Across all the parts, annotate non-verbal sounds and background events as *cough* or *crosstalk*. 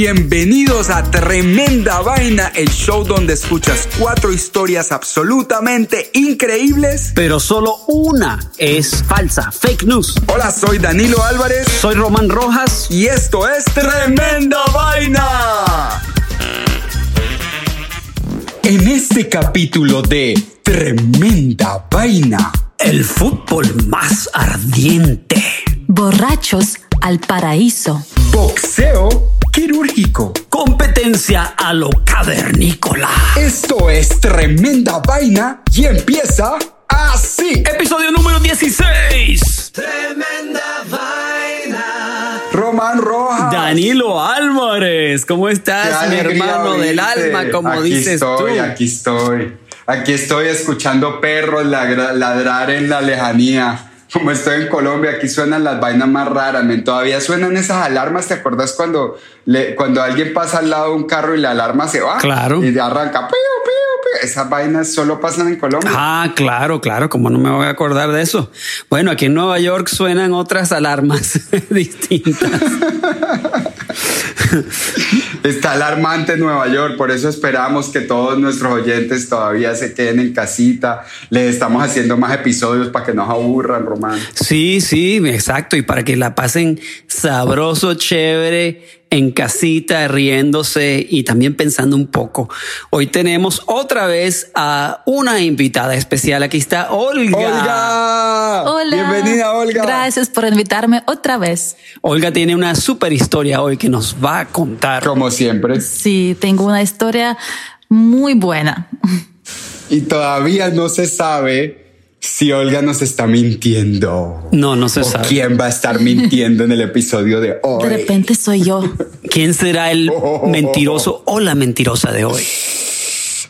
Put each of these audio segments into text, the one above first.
Bienvenidos a Tremenda Vaina, el show donde escuchas cuatro historias absolutamente increíbles. pero solo una es falsa, fake news. Hola, soy Danilo Álvarez Soy Román Rojas. y esto es Tremenda Vaina. En este capítulo de Tremenda Vaina, El fútbol más ardiente. Borrachos al paraíso. boxeo quirúrgico. Competencia a lo cavernícola. Esto es Tremenda Vaina y empieza así. Episodio número 16. Tremenda vaina. Román Rojas. Danilo Álvarez, ¿cómo estás, mi hermano del alma, como aquí dices estoy, tú? Aquí estoy, aquí estoy escuchando perros ladrar en la lejanía. Como estoy en Colombia, aquí suenan las vainas más raras, men. Todavía suenan esas alarmas. ¿Te acuerdas cuando, le, cuando alguien pasa al lado de un carro y la alarma se va? Claro. Y arranca. Piu, piu, piu. Esas vainas solo pasan en Colombia. Ah, claro, claro, como no me voy a acordar de eso. Bueno, aquí en Nueva York suenan otras alarmas *laughs* distintas. *laughs* Está alarmante Nueva York, por eso esperamos que todos nuestros oyentes todavía se queden en casita. Les estamos haciendo más episodios para que no aburran, Román. Sí, sí, exacto. Y para que la pasen sabroso, chévere, en casita, riéndose y también pensando un poco. Hoy tenemos otra vez a una invitada especial. Aquí está Olga. ¡Olga! Hola. Bienvenida, Olga. Gracias por invitarme otra vez. Olga tiene una super historia hoy que nos va a contar. Como siempre. Sí, tengo una historia muy buena. Y todavía no se sabe si Olga nos está mintiendo. No, no se ¿O sabe. quién va a estar mintiendo en el episodio de hoy? De repente soy yo. *laughs* ¿Quién será el mentiroso o la mentirosa de hoy?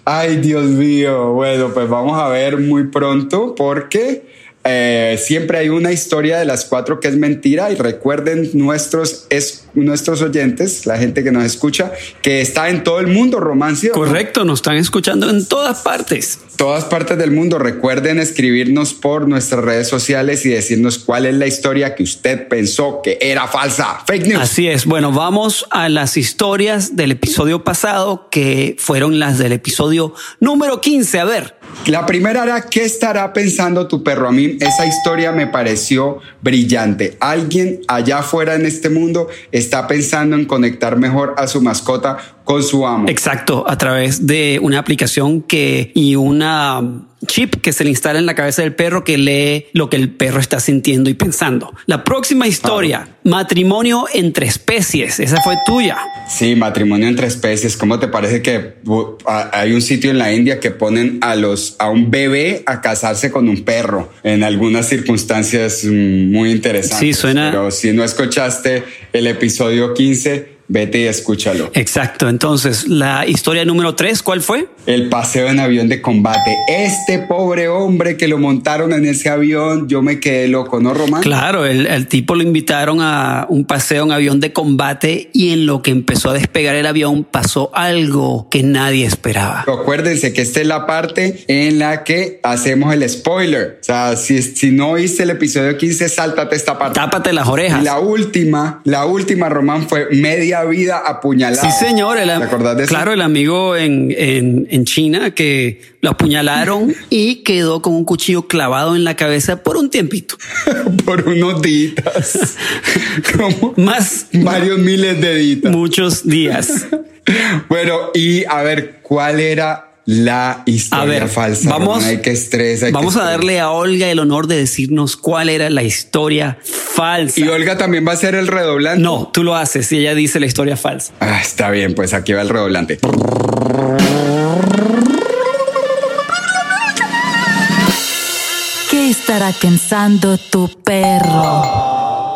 Ay, Dios mío. Bueno, pues vamos a ver muy pronto porque eh, siempre hay una historia de las cuatro que es mentira y recuerden nuestros, es, nuestros oyentes, la gente que nos escucha, que está en todo el mundo, Romancio. Correcto, nos están escuchando en todas partes. Todas partes del mundo. Recuerden escribirnos por nuestras redes sociales y decirnos cuál es la historia que usted pensó que era falsa. Fake news. Así es. Bueno, vamos a las historias del episodio pasado que fueron las del episodio número 15. A ver, La primera era, ¿qué estará pensando tu perro? A mí esa historia me pareció brillante. Alguien allá afuera en este mundo está pensando en conectar mejor a su mascota con su amo. exacto, a través de una aplicación que y una chip que se le instala en la cabeza del perro que lee lo que el perro está sintiendo y pensando. La próxima historia, matrimonio entre especies. Esa fue tuya. Sí, matrimonio entre especies. ¿Cómo te parece que uh, hay un sitio en la India que ponen a los a un bebé a casarse con un perro en algunas circunstancias mm, muy interesantes? Sí, suena- Pero si no escuchaste el episodio 15, vete y escúchalo. Exacto. Entonces, la historia número 3, ¿cuál fue? El paseo en avión de combate. Este pobre hombre que lo montaron en ese avión, yo me quedé loco, ¿no, Román? Claro, el, el tipo lo invitaron a un paseo en avión de combate y en lo que empezó a despegar el avión pasó algo que nadie esperaba. Acuérdense que esta es la parte en la que hacemos el spoiler. O sea, si, si no oíste el episodio 15, sáltate esta parte. Tápate las orejas. Y la última, la última, Román, fue media vida apuñalado. Sí, señor. El, ¿Te acordás de eso? claro, el amigo en, en, en China que lo apuñalaron *laughs* y quedó con un cuchillo clavado en la cabeza por un tiempito. *laughs* Por unos días. *laughs* Como Más varios miles de días. muchos días. Bueno, y a ver, ¿cuál era la historia A ver, falsa? vamos? Hay que estrés. hay que vamos a darle a Olga el honor de decirnos cuál era la historia falsa. Y Olga también va a ser el redoblante. No, tú lo haces y ella dice la historia falsa. Ah, está bien, pues aquí va el redoblante. ¿Qué estará pensando tu perro?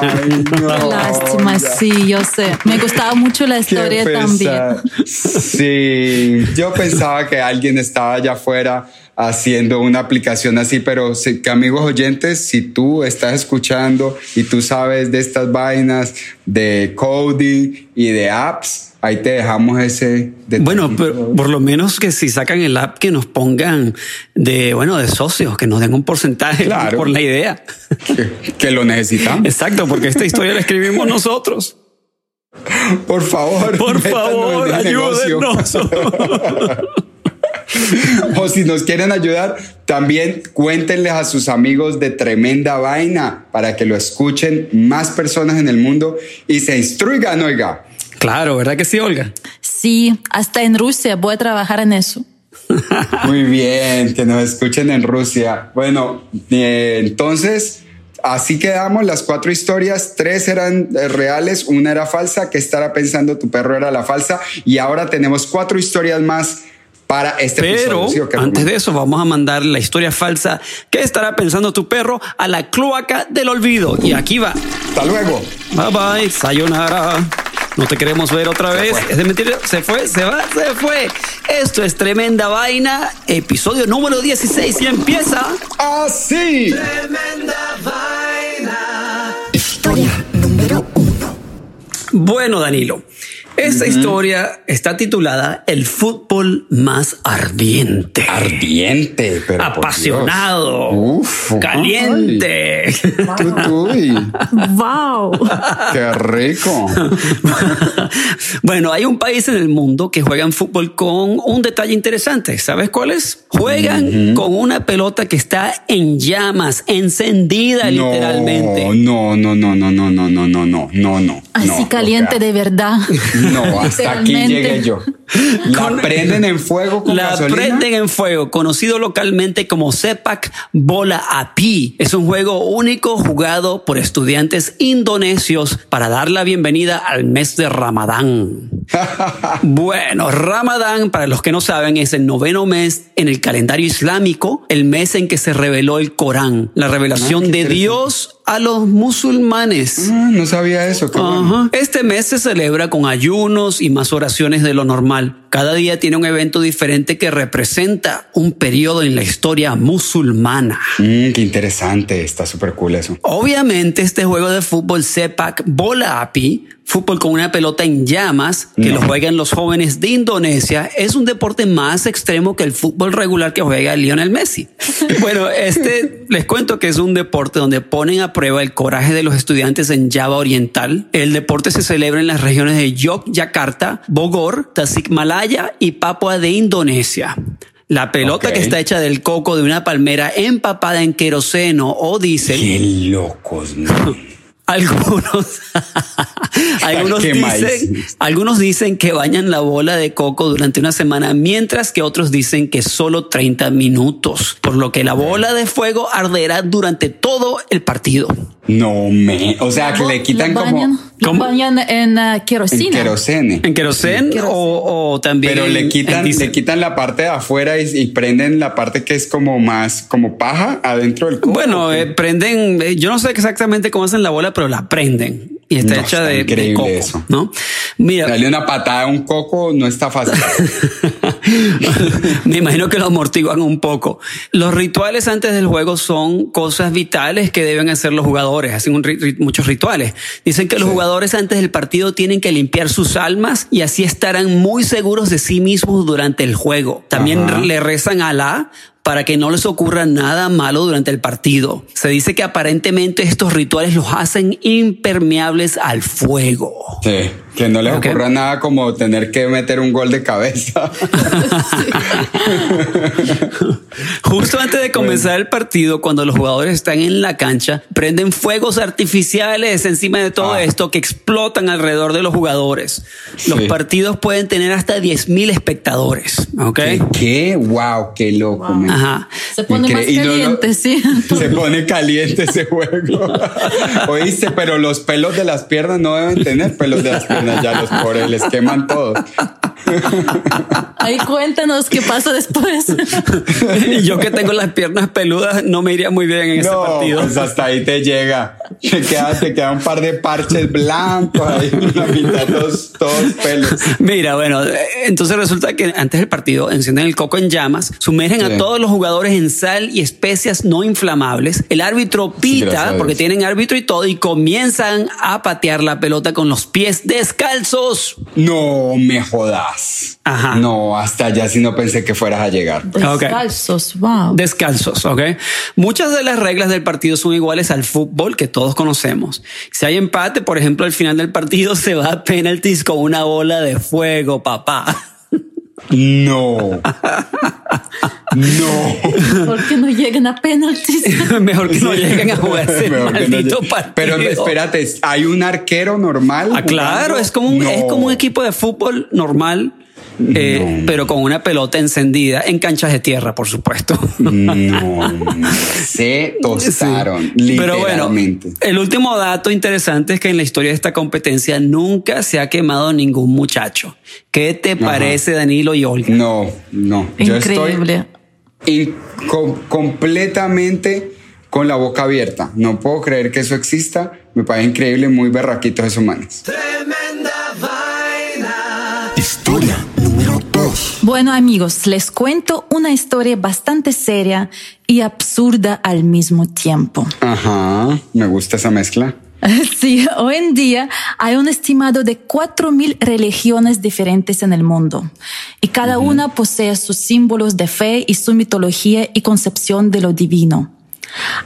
Ay, no. Lástima, sí, yo sé. Me gustaba mucho la historia también. Sí, yo pensaba que alguien estaba allá afuera haciendo una aplicación así, pero sí, que amigos oyentes, si tú estás escuchando y tú sabes de estas vainas de coding y de apps, ahí te dejamos ese detallito. Bueno, pero por lo menos que si sacan el app que nos pongan de, bueno, de socios, que nos den un porcentaje Claro. por la idea. que, que lo necesitamos. Exacto, porque esta historia la escribimos *laughs* nosotros. Por favor, Por favor, ayúdennos. *laughs* O si nos quieren ayudar, también cuéntenles a sus amigos de Tremenda Vaina para que lo escuchen más personas en el mundo y se instruigan, oiga. Claro, ¿verdad que sí, Olga? Sí, hasta en Rusia voy a trabajar en eso. *laughs* Muy bien, que nos escuchen en Rusia. Bueno, eh, entonces, así quedamos las cuatro historias. Tres eran eh, reales, una era falsa. ¿Qué estará pensando tu perro? Era la falsa. Y ahora tenemos cuatro historias más para este Pero episodio. ¿sí antes de eso vamos a mandar la historia falsa que estará pensando tu perro a la cloaca del olvido. Y aquí va. Hasta luego. Bye bye, sayonara. No te queremos ver otra vez. fue. Es de mentira. Se fue, se va, se fue. Esto es Tremenda Vaina, episodio número 16 y empieza. Así. Tremenda vaina. Bueno, Danilo, esta historia está titulada El fútbol más ardiente. Ardiente, pero. apasionado. Uf, caliente. ay, ¡Wow! *laughs* qué rico. *laughs* bueno, hay un país en el mundo que juegan fútbol con un detalle interesante. ¿Sabes cuál es? Juegan con una pelota que está en llamas, encendida literalmente. No, no, no, no, no, no, no, no, no, no, no. Así no, caliente de verdad. No, hasta aquí llegué yo. *laughs* La prenden en fuego con La gasolina. prenden en fuego, conocido localmente como Sepak Bola Api. Es un juego único jugado por estudiantes indonesios para dar la bienvenida al mes de Ramadán. *laughs* Bueno, Ramadán, para los que no saben, es el noveno mes en el calendario islámico, el mes en que se reveló el Corán, la revelación Ah, de. Dios a los musulmanes. Ah, no sabía eso. Qué bueno. Este mes se celebra con ayunos y más oraciones de lo normal. Cada día tiene un evento diferente que representa un periodo en la historia musulmana. Mm, qué interesante. Está súper cool eso. Obviamente este juego de fútbol Sepak Bola Api, fútbol con una pelota en llamas que No. lo juegan los jóvenes de Indonesia, es un deporte más extremo que el fútbol regular que juega Lionel Messi. *laughs* bueno, este les cuento que es un deporte donde ponen a prueba el coraje de los estudiantes en Java Oriental. El deporte se celebra en las regiones de Yogyakarta, Bogor, Tasikmalaya y Papua de Indonesia. La pelota que está hecha del coco de una palmera empapada en queroseno o diésel Qué locos. *laughs* algunos, *laughs* algunos, dicen, algunos dicen que bañan la bola de coco durante una semana, mientras que otros dicen que solo 30 minutos, por lo que la bola de fuego arderá durante todo el partido. No me. O sea, que le quitan como. Lo ¿Cómo? bañan en uh, En querosene. En querosén o, o también. Pero le quitan, le quitan la parte de afuera y, y prenden la parte que es como más, como paja adentro del coco. Bueno, eh, prenden, eh, yo no sé exactamente cómo hacen la bola, pero la prenden y está No, hecha está de, de increíble coco, eso. ¿no? Mira, Darle una patada a un coco no está fácil. *laughs* Me imagino que lo amortiguan un poco. Los rituales antes del juego son cosas vitales que deben hacer los jugadores. Hacen un muchos rituales. Dicen que los jugadores antes del partido tienen que limpiar sus almas y así estarán muy seguros de sí mismos durante el juego. También Ajá. le rezan a Alá para que no les ocurra nada malo durante el partido. Se dice que aparentemente estos rituales los hacen impermeables al fuego. Sí, que no les ocurra nada como tener que meter un gol de cabeza. *laughs* Justo antes de comenzar el partido, cuando los jugadores están en la cancha, prenden fuegos artificiales encima de todo Ah. esto que explotan alrededor de los jugadores. Los Sí. partidos pueden tener hasta 10.000 espectadores. ¿Ok? ¿Qué? ¿Qué? ¡Wow! ¡Qué loco! Ajá. Se pone Incre- más y no, no- caliente, *laughs* sí. Se pone caliente ese juego. *laughs* Oíste, pero los pelos de las piernas no deben tener pelos de las piernas, ya los pobres les queman todo. *laughs* Ahí cuéntanos qué pasa después. *laughs* Y yo que tengo las piernas peludas no me iría muy bien en ese partido. pues hasta ahí te llega. Te queda, te queda un par de parches blancos ahí en *laughs* la mitad, todos, todos pelos. Mira, bueno, eh, entonces resulta que antes del partido encienden el coco en llamas, sumergen Sí. a todos los jugadores en sal y especias no inflamables. El árbitro pita, porque tienen árbitro y todo, y comienzan a patear la pelota con los pies descalzos. No me jodas. Ajá. No, hasta allá sí no pensé que fueras a llegar. Descalzos, wow. Descalzos, ¿ok? Muchas de las reglas del partido son iguales al fútbol que todos conocemos. Si hay empate, por ejemplo, al final del partido *laughs* se va a penaltis con una bola de fuego, papá. No. *laughs* No. ¿Por qué no llegan a penaltis? Mejor que no *laughs* lleguen a jugar ese Mejor que no maldito partido. Pero espérate, ¿hay un arquero normal? Ah, claro, es como un, No. es como un equipo de fútbol normal, eh, pero con una pelota encendida en canchas de tierra, por supuesto. No, se tostaron, Pero bueno, literalmente. el último dato interesante es que en la historia de esta competencia nunca se ha quemado ningún muchacho. ¿Qué te parece, Danilo y Olga? No, no. Yo Increíble. estoy com- completamente con la boca abierta. No puedo creer que eso exista. Me parece increíble, muy berraquitos esos manes. Tremenda vaina. Historia número 2. Bueno amigos, les cuento una historia bastante seria y absurda al mismo tiempo. Ajá, me gusta esa mezcla. *laughs* Sí, hoy en día hay un estimado de 4.000 religiones diferentes en el mundo y cada una posee sus símbolos de fe y su mitología y concepción de lo divino.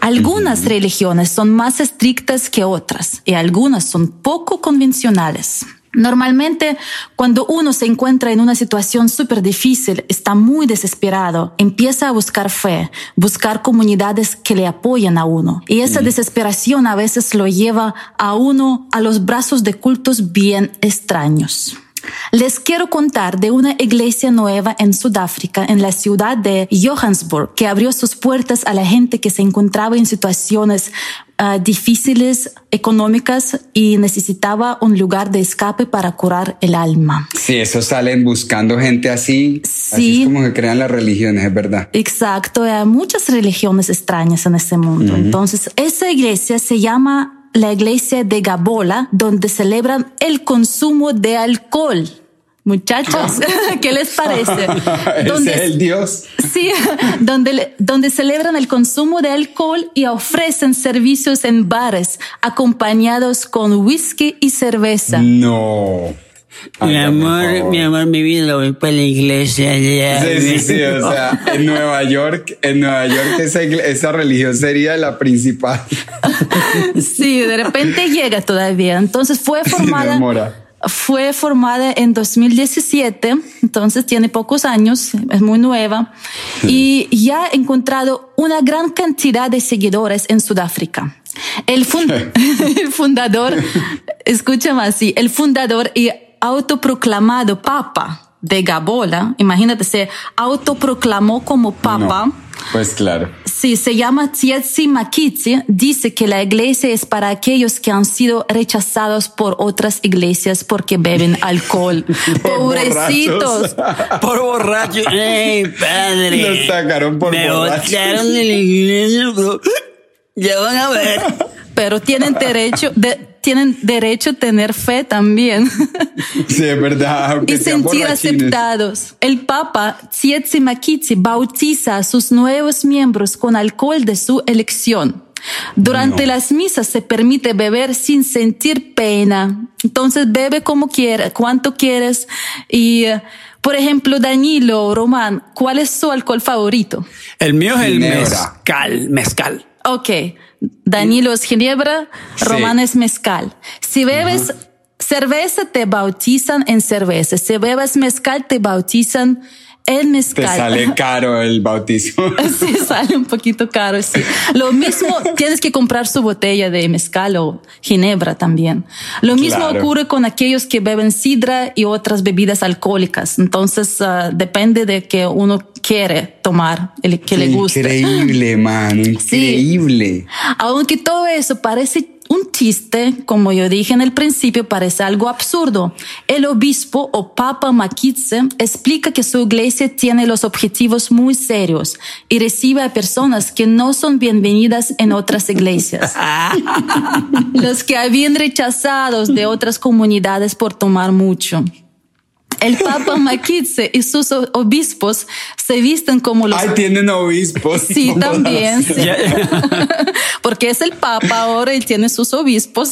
Algunas religiones son más estrictas que otras y algunas son poco convencionales. Normalmente, cuando uno se encuentra en una situación súper difícil, está muy desesperado, empieza a buscar fe, buscar comunidades que le apoyen a uno. Y esa desesperación a veces lo lleva a uno a los brazos de cultos bien extraños. Les quiero contar de una iglesia nueva en Sudáfrica, en la ciudad de Johannesburg, que abrió sus puertas a la gente que se encontraba en situaciones ah, difíciles económicas y necesitaba un lugar de escape para curar el alma. Sí, esos salen buscando gente así. Así Sí. es como que crean las religiones, es verdad. Exacto, hay muchas religiones extrañas en este mundo. Entonces, esa iglesia se llama la iglesia de Gabola, donde celebran el consumo de alcohol. Muchachos, *laughs* ¿qué les parece? *laughs* Ese es el Dios. Sí, donde, le- donde celebran el consumo de alcohol y ofrecen servicios en bares acompañados con whisky y cerveza. No. Mi Ay, amor, mi amor, mi vida, voy para la iglesia. ya, Sí, sí, sí, o sea, en Nueva York, en Nueva York esa, esa religión sería la principal. *laughs* Sí, de repente llega todavía. Entonces fue formada. Fue formada en 2017, entonces tiene pocos años, es muy nueva y ya ha encontrado una gran cantidad de seguidores en Sudáfrica. El, *laughs* el fundador, escúchame así, el fundador y autoproclamado papa de Gabola, imagínate, se autoproclamó como papa. No, pues claro. Sí, se llama Tsietsi Makitsi. Dice que la iglesia es para aquellos que han sido rechazados por otras iglesias porque beben *laughs* alcohol. Pobrecitos. Por borracho. ¡Ey, padre! Los sacaron por Me borrachos. botaron de la iglesia. Ya van a ver. *laughs* Pero tienen derecho, de- tienen derecho a tener fe también. *laughs* Sí, es verdad. Y sentir aceptados. El Papa Tsietsi Makitsi bautiza a sus nuevos miembros con alcohol de su elección. Durante las misas se permite beber sin sentir pena. Entonces bebe como quieras, cuanto quieres y Por ejemplo, Danilo, Román, ¿cuál es su alcohol favorito? El mío es el Ginebra. mezcal, mezcal. Ok, Danilo es ginebra, Sí. Román es mezcal. Si bebes cerveza, te bautizan en cerveza. Si bebes mezcal, te bautizan Te mezcal. sale caro el bautismo. *laughs* Sí, sale un poquito caro, sí. Lo mismo, tienes que comprar su botella de mezcal o ginebra también. Lo mismo Claro. ocurre con aquellos que beben sidra y otras bebidas alcohólicas. Entonces, ah, depende de que uno quiere tomar, el que le guste. Increíble, mano, *laughs* increíble. Aunque todo eso parece un chiste, como yo dije en el principio, parece algo absurdo. El obispo o Papa Makitse explica que su iglesia tiene los objetivos muy serios y recibe a personas que no son bienvenidas en otras iglesias. *laughs* los que habían rechazados de otras comunidades por tomar mucho. El Papa *laughs* Makitse y sus obispos se visten como los Ay, tienen obispos. Sí, *laughs* también, sí. Ya- *laughs* Porque es el Papa ahora y tiene sus obispos.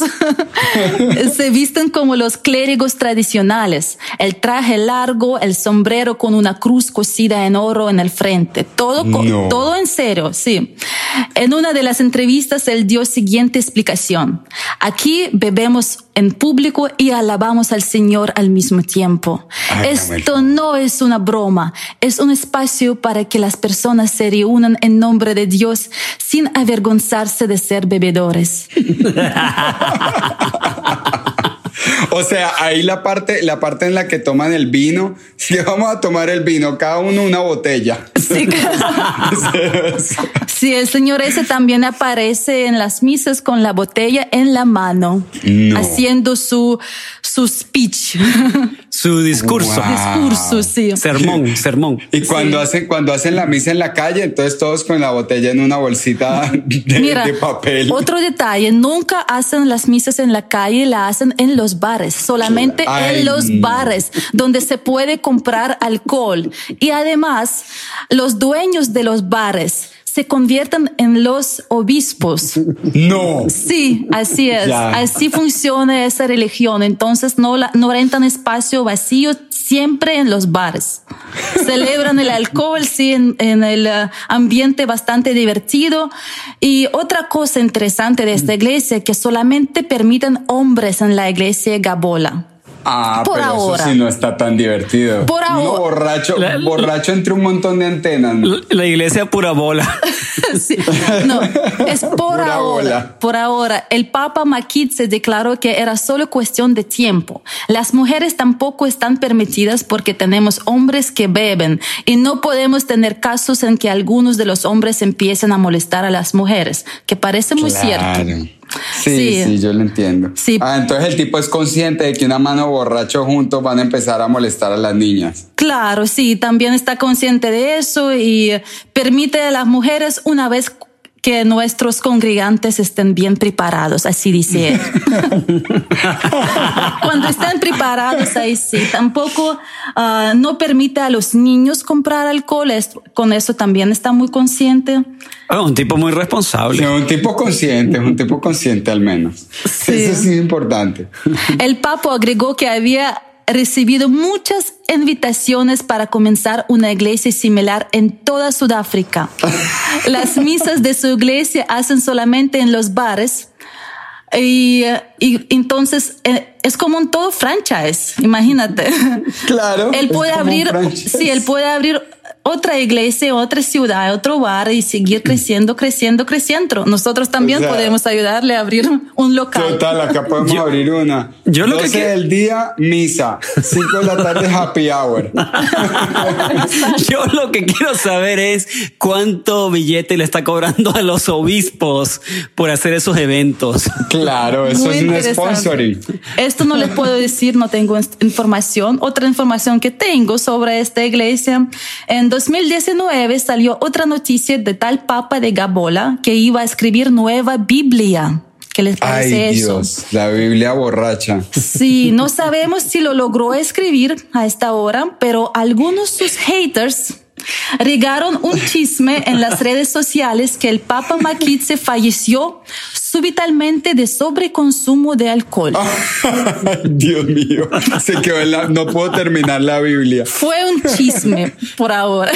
Se visten como los clérigos tradicionales. El traje largo, el sombrero con una cruz cosida en oro en el frente. Todo, No. todo en serio, sí. En una de las entrevistas él dio siguiente explicación. Aquí bebemos en público y alabamos al Señor al mismo tiempo. Esto no es una broma, es un espacio para que las personas se reúnan en nombre de Dios sin avergonzarse de ser bebedores. *laughs* O sea, ahí la parte, la parte en la que toman el vino, *laughs* si vamos a tomar el vino, cada uno una botella. Sí, *laughs* Sí, el Señor ese también aparece en las misas con la botella en la mano, No. haciendo su, su speech, *laughs* Su discurso. Wow. discurso, sí. Sermón, sermón. Y cuando hacen, cuando hacen la misa en la calle, entonces todos con la botella en una bolsita *laughs* de, Mira, de papel. otro detalle, nunca hacen las misas en la calle, la hacen en los bares, solamente Ay, en los no. bares donde se puede comprar alcohol. Y además, los dueños de los bares se convierten en los obispos. *laughs* No. Sí, así es. Ya. Así funciona esa religión. Entonces no, la, no rentan espacio vacío siempre en los bares. *laughs* Celebran el alcohol, sí, en, en el eh, ambiente bastante divertido. Y otra cosa interesante de esta iglesia que solamente permiten hombres en la iglesia Gabola. Ah, Por pero ahora. eso sí no está tan divertido. Por Uno ahora. borracho, La- borracho entre un montón de antenas. ¿no? La iglesia pura bola. *laughs* Sí. No, es *laughs* por Pura ahora. bola. Por ahora, el Papa Makitse declaró que era solo cuestión de tiempo. Las mujeres tampoco están permitidas porque tenemos hombres que beben y no podemos tener casos en que algunos de los hombres empiecen a molestar a las mujeres, que parece muy cierto. Sí, sí, Sí. yo lo entiendo. Sí. Ah, entonces el tipo es consciente de que una mano borracho juntos van a empezar a molestar a las niñas. Claro, sí, también está consciente de eso y permite a las mujeres una vez que nuestros congregantes estén bien preparados, así dice él. *laughs* Cuando están preparados, ahí sí. Tampoco ah, no permite a los niños comprar alcohol. es- con eso también está muy consciente. Ah, un tipo muy Es responsable. un tipo consciente, es un tipo consciente al menos. Sí. Eso sí es importante. El Papa agregó que había recibido muchas invitaciones para comenzar una iglesia similar en toda Sudáfrica. *laughs* Las misas de su iglesia hacen solamente en los bares. Y, y entonces eh, es como un todo franchise, imagínate. *laughs* Claro. Él puede abrir, sí, él puede abrir otra iglesia, otra ciudad, otro bar y seguir creciendo, creciendo, creciendo. Nosotros también O sea, podemos ayudarle a abrir un local. Total, acá podemos Yo- abrir una. yo lo que 12 que- del día, misa. 5 de la tarde, happy hour. *laughs* Yo lo que quiero saber es cuánto billete le está cobrando a los obispos por hacer esos eventos. Claro, eso Muy es un sponsoring. Esto no les puedo decir, no tengo información. Otra información que tengo sobre esta iglesia, en 2019 salió otra noticia de tal Papa de Gabola que iba a escribir nueva Biblia. ¿Qué les parece Ay, eso? Dios, la Biblia borracha. Sí, no *laughs* sabemos si lo logró escribir a esta hora, pero algunos sus haters regaron un chisme en las redes sociales que el Papa Makitse falleció súbitamente de sobreconsumo de alcohol. *laughs* Dios mío, se quedó en la, no puedo terminar la Biblia. Fue un chisme por ahora.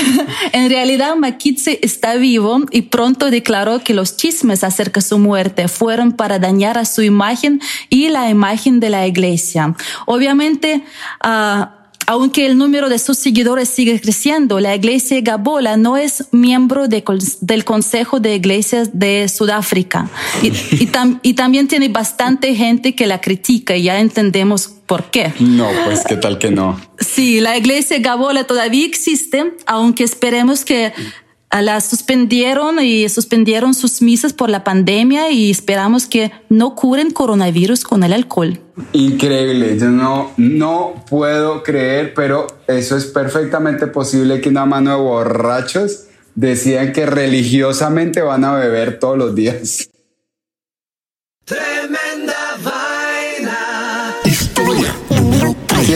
En realidad, Makitse está vivo y pronto declaró que los chismes acerca de su muerte fueron para dañar a su imagen y la imagen de la iglesia. Obviamente, ah, aunque el número de sus seguidores sigue creciendo, la iglesia Gabola no es miembro de, del Consejo de Iglesias de Sudáfrica y, y, tam, y, también tiene bastante gente que la critica y ya entendemos por qué. No, pues qué tal que no. Sí, la iglesia Gabola todavía existe, aunque esperemos que la suspendieron y suspendieron sus misas por la pandemia y esperamos que no curen coronavirus con el alcohol. Increíble, yo no, no puedo creer, pero eso es perfectamente posible que una mano de borrachos decían que religiosamente van a beber todos los días. Tremenda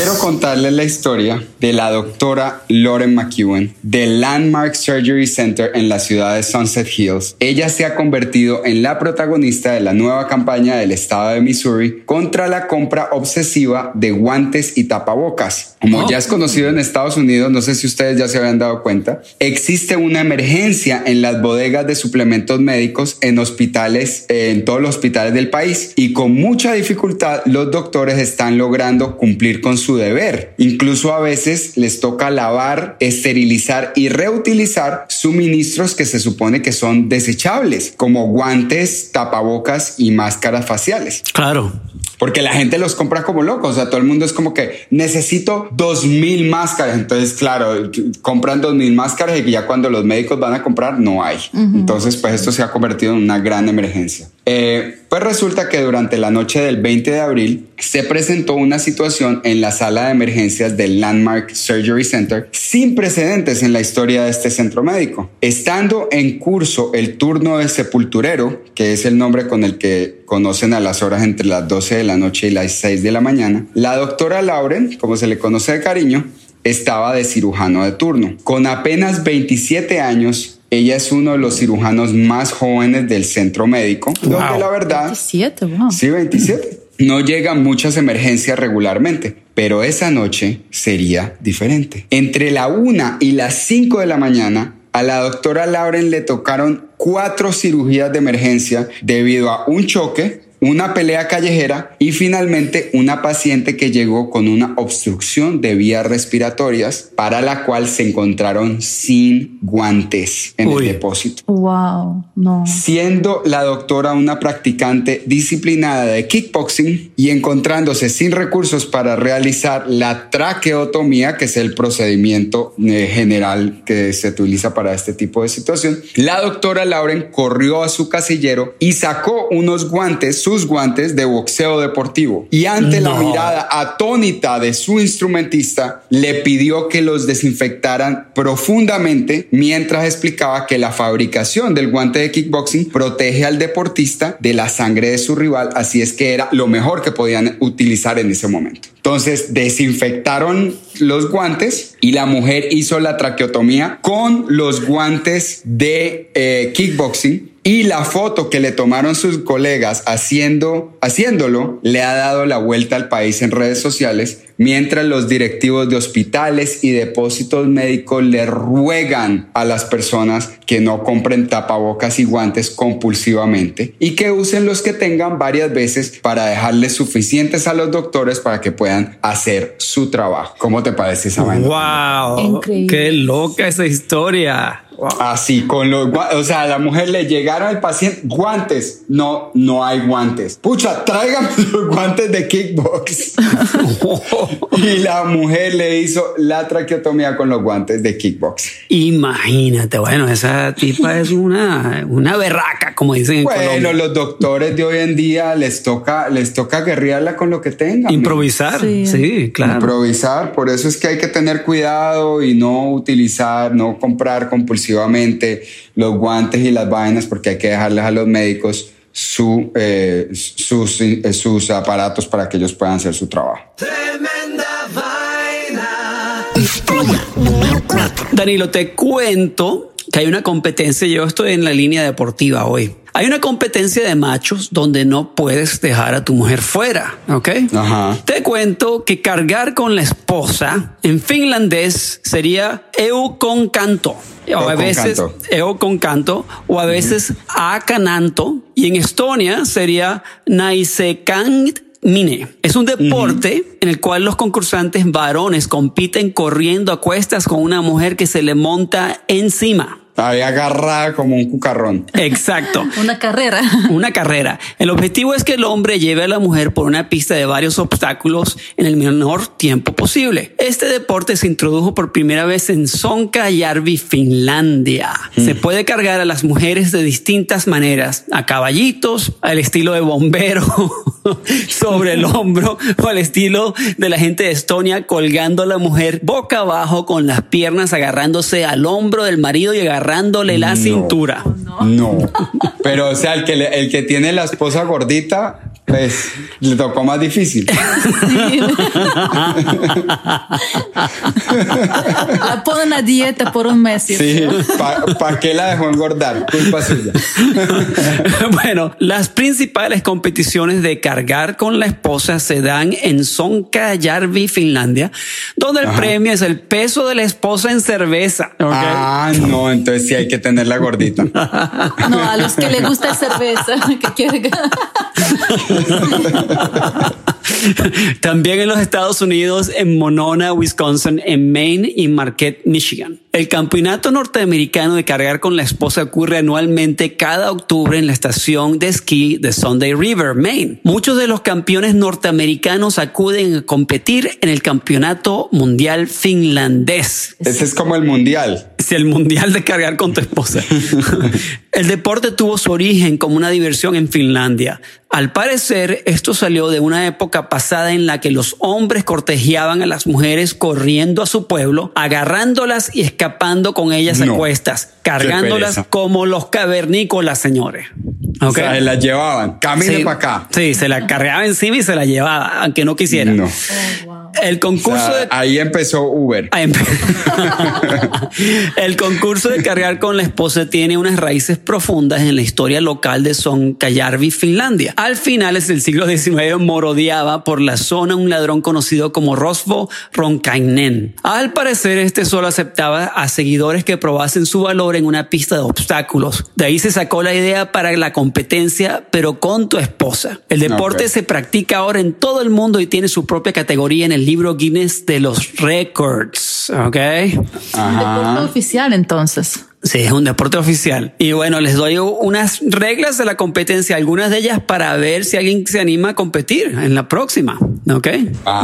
Quiero contarles la historia de la doctora Lauren McEwen del Landmark Surgery Center en la ciudad de Sunset Hills. Ella se ha convertido en la protagonista de la nueva campaña del estado de Missouri contra la compra obsesiva de guantes y tapabocas. Como ya es conocido en Estados Unidos, no sé si ustedes ya se habían dado cuenta, existe una emergencia en las bodegas de suplementos médicos en hospitales, en todos los hospitales del país y con mucha dificultad los doctores están logrando cumplir con su deber. Incluso a veces les toca lavar, esterilizar y reutilizar suministros que se supone que son desechables, como guantes, tapabocas y máscaras faciales. Claro. Porque la gente los compra como locos. O sea, todo el mundo es como que necesito dos mil máscaras. Entonces, claro, compran dos mil máscaras y ya cuando los médicos van a comprar no hay. Uh -huh. Entonces, pues esto se ha convertido en una gran emergencia. Eh, pues resulta que durante la noche del 20 de abril se presentó una situación en la sala de emergencias del Landmark Surgery Center sin precedentes en la historia de este centro médico. Estando en curso el turno de sepulturero, que es el nombre con el que conocen a las horas entre las 12 de la noche y las 6 de la mañana, la doctora Lauren, como se le conoce de cariño, estaba de cirujano de turno. Con apenas 27 años, ella es uno de los cirujanos más jóvenes del centro médico, wow. donde la verdad... 27, wow. Sí, 27. No llegan muchas emergencias regularmente, pero esa noche sería diferente. Entre la 1 y las 5 de la mañana, a la doctora Lauren le tocaron cuatro cirugías de emergencia debido a un choque, una pelea callejera y finalmente una paciente que llegó con una obstrucción de vías respiratorias para la cual se encontraron sin guantes en Uy. el depósito. Wow, no. Siendo la doctora una practicante disciplinada de kickboxing y encontrándose sin recursos para realizar la traqueotomía, que es el procedimiento eh, general que se utiliza para este tipo de situación, la doctora Lauren corrió a su casillero y sacó unos guantes sus guantes de boxeo deportivo y ante no. la mirada atónita de su instrumentista le pidió que los desinfectaran profundamente mientras explicaba que la fabricación del guante de kickboxing protege al deportista de la sangre de su rival, así es que era lo mejor que podían utilizar en ese momento. Entonces desinfectaron los guantes y la mujer hizo la traqueotomía con los guantes de eh, kickboxing y la foto que le tomaron sus colegas haciendo, haciéndolo le ha dado la vuelta al país en redes sociales, mientras los directivos de hospitales y depósitos médicos le ruegan a las personas que no compren tapabocas y guantes compulsivamente y que usen los que tengan varias veces para dejarles suficientes a los doctores para que puedan hacer su trabajo. ¿Cómo te parece esa vaina? ¡Wow! Increíble. ¡Qué loca esa historia! Wow. Así, con los o sea, a la mujer le llegaron al paciente guantes. No, no hay guantes. Pucha, tráigame *laughs* los guantes de kickbox. *laughs* *laughs* y la mujer le hizo la traqueotomía con los guantes de kickbox. Imagínate, bueno, esa tipa es una, una berraca, como dicen bueno, en Colombia. los doctores de hoy en día les toca, les toca guerrearla con lo que tengan. Improvisar, sí. sí, claro. Improvisar, por eso es que hay que tener cuidado y no utilizar, no comprar compulsivamente los guantes y las vainas porque hay que dejarles a los médicos su, eh, sus, eh, sus aparatos para que ellos puedan hacer su trabajo. Tremenda vaina. Historia número 4. Danilo, te cuento que hay una competencia, yo estoy en la línea deportiva hoy. Hay una competencia de machos donde no puedes dejar a tu mujer fuera, ¿ok? Ajá. Te cuento que cargar con la esposa en finlandés sería eu con canto. O a veces canto. eu con canto o a veces a cananto y en Estonia sería naisekant mine. Es un deporte en el cual los concursantes varones compiten corriendo a cuestas con una mujer que se le monta encima. Ahí agarrada como un cucarrón. Exacto. *laughs* Una carrera. Una carrera. El objetivo es que el hombre lleve a la mujer por una pista de varios obstáculos en el menor tiempo posible. Este deporte se introdujo por primera vez en Sonkajärvi, Finlandia. Se puede cargar a las mujeres de distintas maneras, a caballitos, al estilo de bombero, *laughs* sobre el hombro, o al estilo de la gente de Estonia colgando a la mujer boca abajo con las piernas agarrándose al hombro del marido y agarrándole la No. cintura. No. Pero, o sea, el que, le- el que tiene la esposa gordita, pues le tocó más difícil. *laughs* La ponen a dieta por un mes. Sí. ¿Para qué la dejó engordar? Culpa suya. *laughs* bueno, las principales competiciones de cargar con la esposa se dan en Sonkajärvi, Finlandia, donde el premio es el peso de la esposa en cerveza. Ah, no, entonces sí hay que tenerla gordita. No, a los que les gusta la cerveza, *laughs* que quieren También en los Estados Unidos, en Monona, Wisconsin, en Maine y Marquette, Michigan. El campeonato norteamericano de cargar con la esposa ocurre anualmente cada octubre en la estación de esquí de Sunday River, Maine. Muchos de los campeones norteamericanos acuden a competir en el campeonato mundial finlandés. Ese es como el mundial. Es el mundial de cargar con tu esposa. *laughs* el deporte tuvo su origen como una diversión en Finlandia. Al parecer, esto salió de una época pasada en la que los hombres cortejaban a las mujeres corriendo a su pueblo, agarrándolas y escapando con ellas a No. cuestas, cargándolas como los cavernícolas, señores. O ¿Ok? sea, la llevaban. Camine Sí, para acá. Sí, se la cargaba encima y se la llevaba, aunque no quisiera. No. El O concurso sea, de ahí empezó Uber. Ah, empe- *laughs* El concurso de cargar con la esposa tiene unas raíces profundas en la historia local de Sonkajärvi, Finlandia. Al finales del siglo XIX morodeaba por la zona un ladrón conocido como Rosvo Ronkainen. Al parecer este solo aceptaba a seguidores que probasen su valor en una pista de obstáculos. De ahí se sacó la idea para la competencia, pero con tu esposa. El deporte se practica ahora en todo el mundo y tiene su propia categoría en el libro Guinness de los Records. ¿Ok? Deporte oficial, entonces. Sí, es un deporte oficial. Y bueno, les doy unas reglas de la competencia, algunas de ellas para ver si alguien se anima a competir en la próxima. ¿Ok?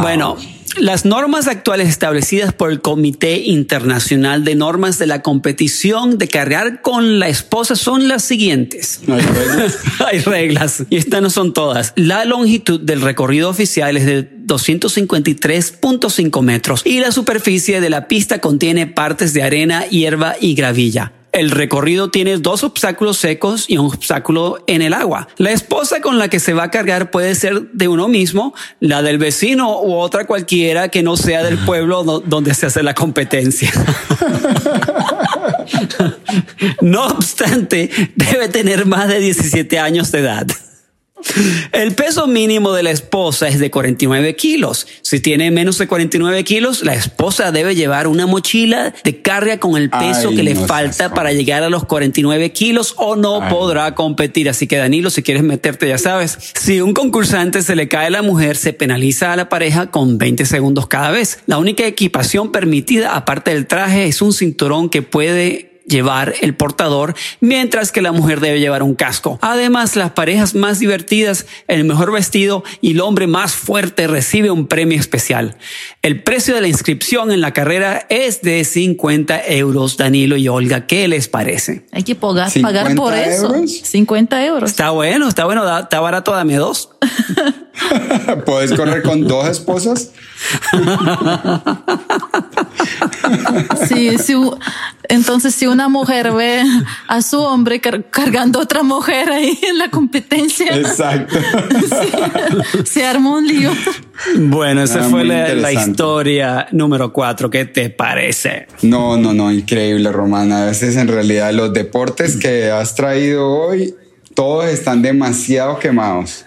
Bueno. Las normas actuales establecidas por el Comité Internacional de Normas de la Competición de Cargar con la Esposa son las siguientes. No hay reglas. *laughs* Hay reglas y estas no son todas. La longitud del recorrido oficial es de 253.5 metros y la superficie de la pista contiene partes de arena, hierba y gravilla. El recorrido tiene dos obstáculos secos y un obstáculo en el agua. La esposa con la que se va a cargar puede ser de uno mismo, la del vecino u otra cualquiera que no sea del pueblo do- donde se hace la competencia. *laughs* No obstante, debe tener más de 17 años de edad. *laughs* El peso mínimo de la esposa es de 49 kilos. Si tiene menos de 49 kilos, la esposa debe llevar una mochila de carga con el peso Ay, que le no falta para llegar a los 49 kilos o no Ay. podrá competir. Así que Danilo, si quieres meterte, ya sabes. Si un concursante se le cae a la mujer, se penaliza a la pareja con 20 segundos cada vez. La única equipación permitida, aparte del traje, es un cinturón que puede llevar el portador, mientras que la mujer debe llevar un casco. Además, las parejas más divertidas, el mejor vestido y el hombre más fuerte recibe un premio especial. El precio de la inscripción en la carrera es de 50 euros, Danilo y Olga. ¿Qué les parece? Hay que pagar, pagar por 50 eso. euros. 50 euros. Está bueno, está bueno, está barato, dame dos. *laughs* *laughs* ¿Puedes correr con dos esposas? *laughs* Sí, sí, entonces, si una mujer ve a su hombre car- cargando a otra mujer ahí en la competencia, Exacto. *laughs* se armó un lío. Bueno, esa Ah, fue la, la historia número cuatro. ¿Qué te parece? No, no, no, increíble, Romana. A veces en realidad los deportes que has traído hoy todos están demasiado quemados.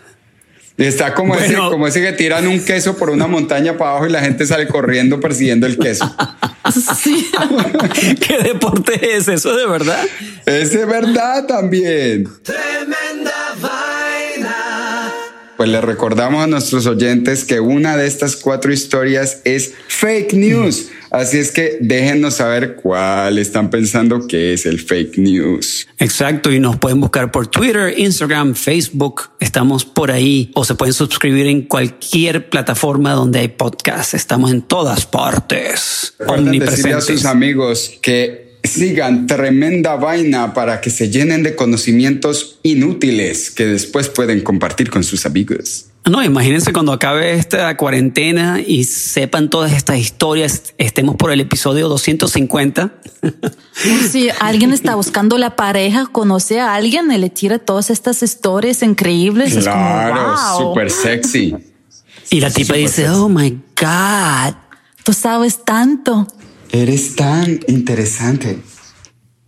Y Está como, ese, Bueno. como ese que tiran un queso por una montaña para abajo y la gente sale corriendo persiguiendo el queso. *laughs* Sí. *laughs* ¿Qué deporte es eso de verdad? Ese es verdad también. Tremenda. Pues le recordamos a nuestros oyentes que una de estas cuatro historias es fake news. Así es que déjenos saber cuál están pensando que es el fake news. Exacto, y nos pueden buscar por Twitter, Instagram, Facebook. Estamos por ahí. O se pueden suscribir en cualquier plataforma donde hay podcast. Estamos en todas partes. Recuerden decirle a sus amigos que sigan tremenda vaina para que se llenen de conocimientos inútiles que después pueden compartir con sus amigos. No, imagínense cuando acabe esta cuarentena y sepan todas estas historias, estemos por el episodio 250. *laughs* Si alguien está buscando la pareja, conoce a alguien y le tira todas estas historias increíbles. es como, Claro, wow. súper sexy. Y la tipa dice, sexy. oh my God. Tú sabes tanto. Eres tan interesante.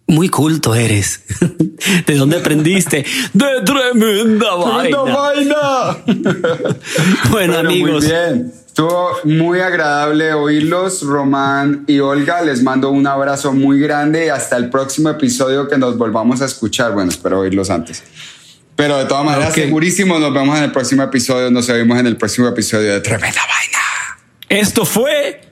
Muy culto eres. *laughs* ¿De dónde aprendiste? De tremenda vaina. vaina! *laughs* Bueno, amigos. Muy bien. Estuvo muy agradable oírlos, Román y Olga. Les mando un abrazo muy grande y hasta el próximo episodio que nos volvamos a escuchar. Bueno, espero oírlos antes. Pero de todas maneras, Ok. segurísimo nos vemos en el próximo episodio. Nos vemos en el próximo episodio de Tremenda Vaina. Esto fue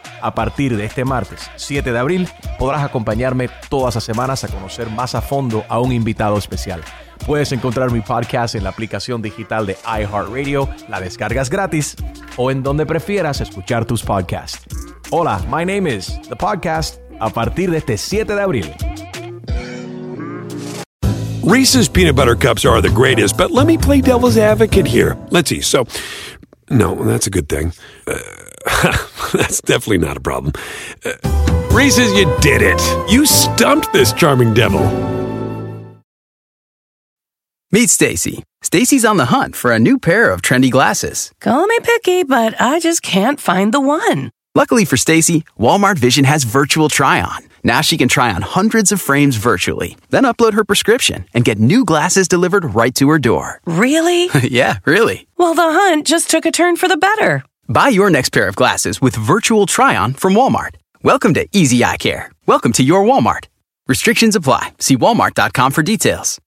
A partir de este martes 7 de abril podrás acompañarme todas las semanas a conocer más a fondo a un invitado especial. Puedes encontrar mi podcast en la aplicación digital de iHeartRadio, la descargas gratis o en donde prefieras escuchar tus podcasts. Hola, my name is The Podcast a partir de este 7 de abril. Reese's peanut butter cups are the greatest, but let me play devil's advocate here. Let's see. So, no, that's a good thing. Uh, *laughs* that's definitely not a problem. Uh, Reese's, you did it. You stumped this charming devil. Meet Stacy. Stacy's on the hunt for a new pair of trendy glasses. Call me picky, but I just can't find the one. Luckily for Stacy, Walmart Vision has virtual try on. Now she can try on hundreds of frames virtually, then upload her prescription and get new glasses delivered right to her door. Really? *laughs* yeah, really. well, the hunt just took a turn for the better. Buy your next pair of glasses with virtual try on from Walmart. Welcome to Easy Eye Care. Welcome to your Walmart. Restrictions apply. See walmart.com for details.